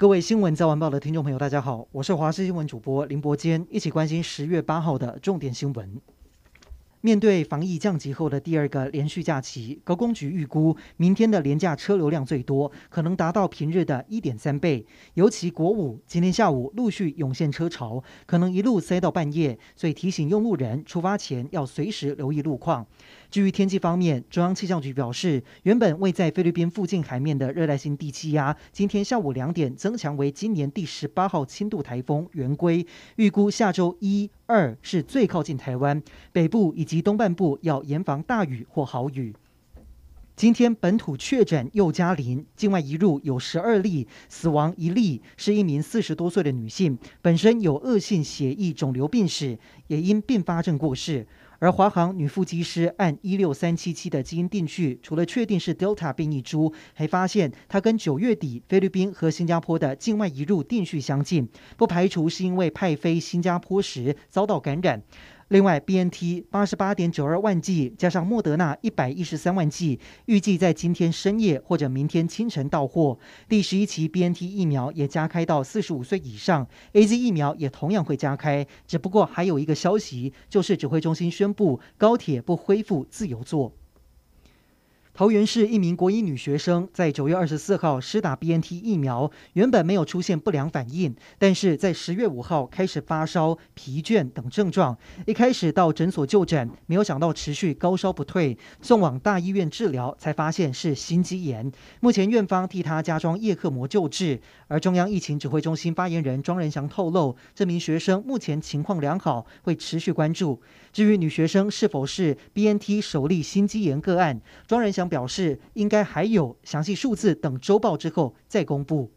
各位新闻早晚报的听众朋友，大家好，我是华视新闻主播林伯坚，一起关心十月八号的重点新闻。面对防疫降级后的第二个连续假期，高公局预估明天的廉价车流量最多，可能达到平日的一点三倍。尤其国五今天下午陆续涌现车潮，可能一路塞到半夜，所以提醒用路人出发前要随时留意路况。至于天气方面，中央气象局表示，原本位在菲律宾附近海面的热带性低气压，今天下午两点增强为今年第十八号轻度台风圆规，预估下周一、二是最靠近台湾北部以及东半部，要严防大雨或豪雨。今天本土确诊又加零，境外移入有十二例，死亡一例，是一名四十多岁的女性，本身有恶性血液肿瘤病史，也因并发症过世。而华航女副机师按一六三七七的基因定序，除了确定是 Delta 变异株，还发现她跟九月底菲律宾和新加坡的境外移入定序相近，不排除是因为派飞新加坡时遭到感染。另外，BNT 八十八点九二万剂加上莫德纳一百一十三万剂，预计在今天深夜或者明天清晨到货。第十一期 BNT 疫苗也加开到四十五岁以上，AZ 疫苗也同样会加开。只不过还有一个消息，就是指挥中心宣布高铁不恢复自由座。桃园市一名国一女学生在九月二十四号施打 BNT 疫苗，原本没有出现不良反应，但是在十月五号开始发烧、疲倦等症状。一开始到诊所就诊，没有想到持续高烧不退，送往大医院治疗，才发现是心肌炎。目前院方替她加装叶克膜救治。而中央疫情指挥中心发言人庄仁祥透露，这名学生目前情况良好，会持续关注。至于女学生是否是 BNT 首例心肌炎个案，庄仁祥将表示，应该还有详细数字，等周报之后再公布。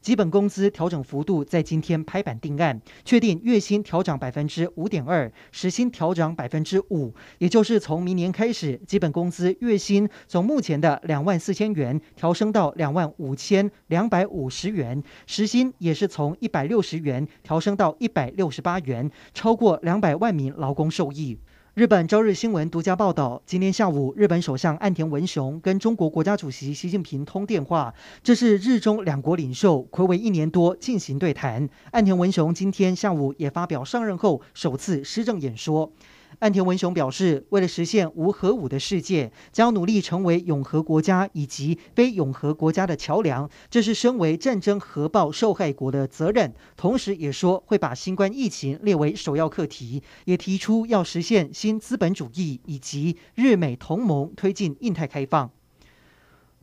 基本工资调整幅度在今天拍板定案，确定月薪调涨百分之五点二，时薪调涨百分之五，也就是从明年开始，基本工资月薪从目前的两万四千元调升到两万五千两百五十元，时薪也是从一百六十元调升到一百六十八元，超过两百万名劳工受益。日本朝日新闻独家报道，今天下午，日本首相岸田文雄跟中国国家主席习近平通电话，这是日中两国领袖暌违一年多进行对谈。岸田文雄今天下午也发表上任后首次施政演说。岸田文雄表示，为了实现无核武的世界，将努力成为永和国家以及非永和国家的桥梁，这是身为战争核爆受害国的责任。同时，也说会把新冠疫情列为首要课题，也提出要实现新资本主义以及日美同盟，推进印太开放。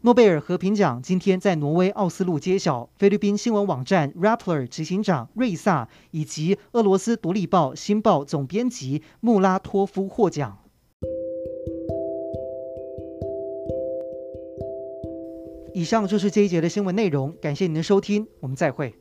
诺贝尔和平奖今天在挪威奥斯陆揭晓，菲律宾新闻网站 Rappler 执行长瑞萨以及俄罗斯独立报《新报》总编辑穆拉托夫获奖。以上就是这一节的新闻内容，感谢您的收听，我们再会。